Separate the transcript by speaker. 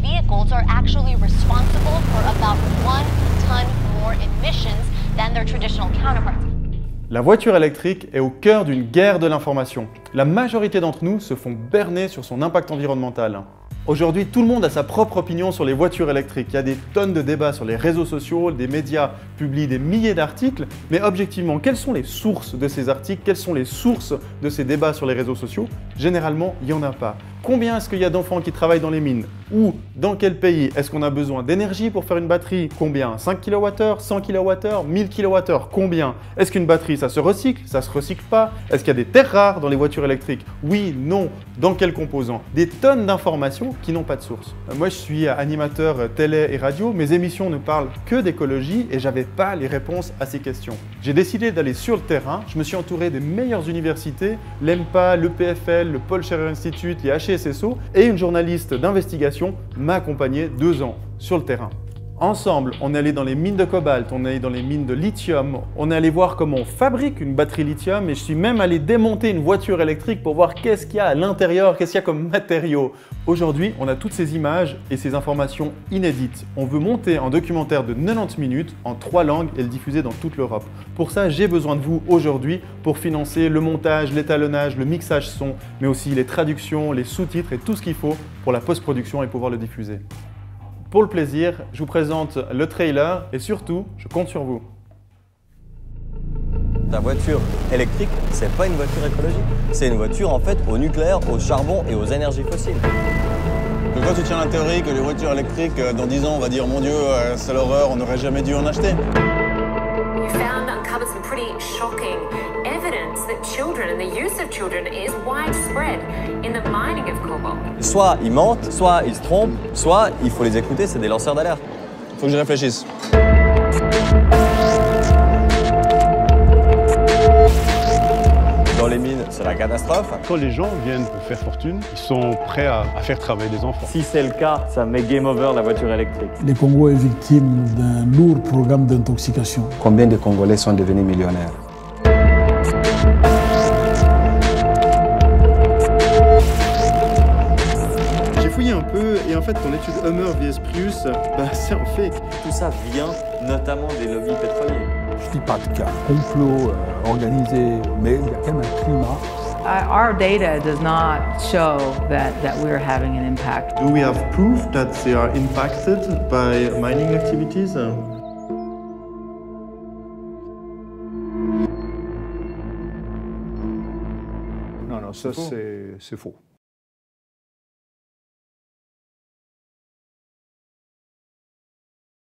Speaker 1: vehicles are actually responsible for about one ton more emissions than their traditional counterparts.
Speaker 2: La voiture électrique est au cœur d'une guerre de l'information. La majorité d'entre nous se font berner sur son impact environnemental. Aujourd'hui, tout le monde a sa propre opinion sur les voitures électriques. Il y a des tonnes de débats sur les réseaux sociaux, des médias publient des milliers d'articles, mais objectivement, quelles sont les sources de ces articles? Quelles sont les sources de ces débats sur les réseaux sociaux? Généralement, il n'y en a pas. Combien est-ce qu'il y a d'enfants qui travaillent dans les mines Ou dans quel pays est-ce qu'on a besoin d'énergie pour faire une batterie Combien 5 kWh 100 kWh 1000 kWh Combien Est-ce qu'une batterie, ça se recycle Ça se recycle pas Est-ce qu'il y a des terres rares dans les voitures électriques Oui, non. Dans quels composants Des tonnes d'informations qui n'ont pas de source. Euh, moi, je suis animateur télé et radio. Mes émissions ne parlent que d'écologie et j'avais pas les réponses à ces questions. J'ai décidé d'aller sur le terrain. Je me suis entouré des meilleures universités, l'EMPA, le PFL, le Paul Scherrer Institute, les Et une journaliste d'investigation m'a accompagné deux ans sur le terrain. Ensemble, on est allé dans les mines de cobalt, on est allé dans les mines de lithium, on est allé voir comment on fabrique une batterie lithium et je suis même allé démonter une voiture électrique pour voir qu'est-ce qu'il y a à l'intérieur, qu'est-ce qu'il y a comme matériaux. Aujourd'hui, on a toutes ces images et ces informations inédites. On veut monter un documentaire de 90 minutes en trois langues et le diffuser dans toute l'Europe. Pour ça, j'ai besoin de vous aujourd'hui pour financer le montage, l'étalonnage, le mixage son, mais aussi les traductions, les sous-titres et tout ce qu'il faut pour la post-production et pouvoir le diffuser. Pour le plaisir, je vous présente le trailer et surtout, je compte sur vous.
Speaker 3: Ta voiture électrique, c'est pas une voiture écologique. C'est une voiture en fait au nucléaire, au charbon et aux énergies fossiles.
Speaker 4: De quoi tu tiens la théorie que les voitures électriques, euh, dans 10 ans, on va dire mon Dieu, euh, c'est l'horreur, on n'aurait jamais dû en acheter
Speaker 5: You found uncovered some pretty shocking evidence that children and the use of children is widespread in the mining of cobalt.
Speaker 3: Soit ils mentent, soit ils se trompent, soit il faut les écouter, c'est des lanceurs d'alerte.
Speaker 4: Faut que je réfléchisse.
Speaker 3: Dans les mines, c'est la catastrophe.
Speaker 6: Quand les gens viennent pour faire fortune, ils sont prêts à, à faire travailler des enfants.
Speaker 3: Si c'est le cas, ça met game over la voiture électrique.
Speaker 7: Le Congo est victime d'un lourd programme d'intoxication.
Speaker 8: Combien de Congolais sont devenus millionnaires?
Speaker 2: J'ai fouillé un peu et en fait ton étude Hummer vs Prius, bah, c'est un fake.
Speaker 3: Tout ça vient notamment des lobbies pétroliers.
Speaker 7: Je dis pas de cas, complot euh, organisé, mais il y a quand même un climat.
Speaker 9: Uh, our data does not show that, that we're having an impact.
Speaker 2: Do we have proof that they are impacted by mining activities?
Speaker 6: Non, non, ça c'est c'est faux.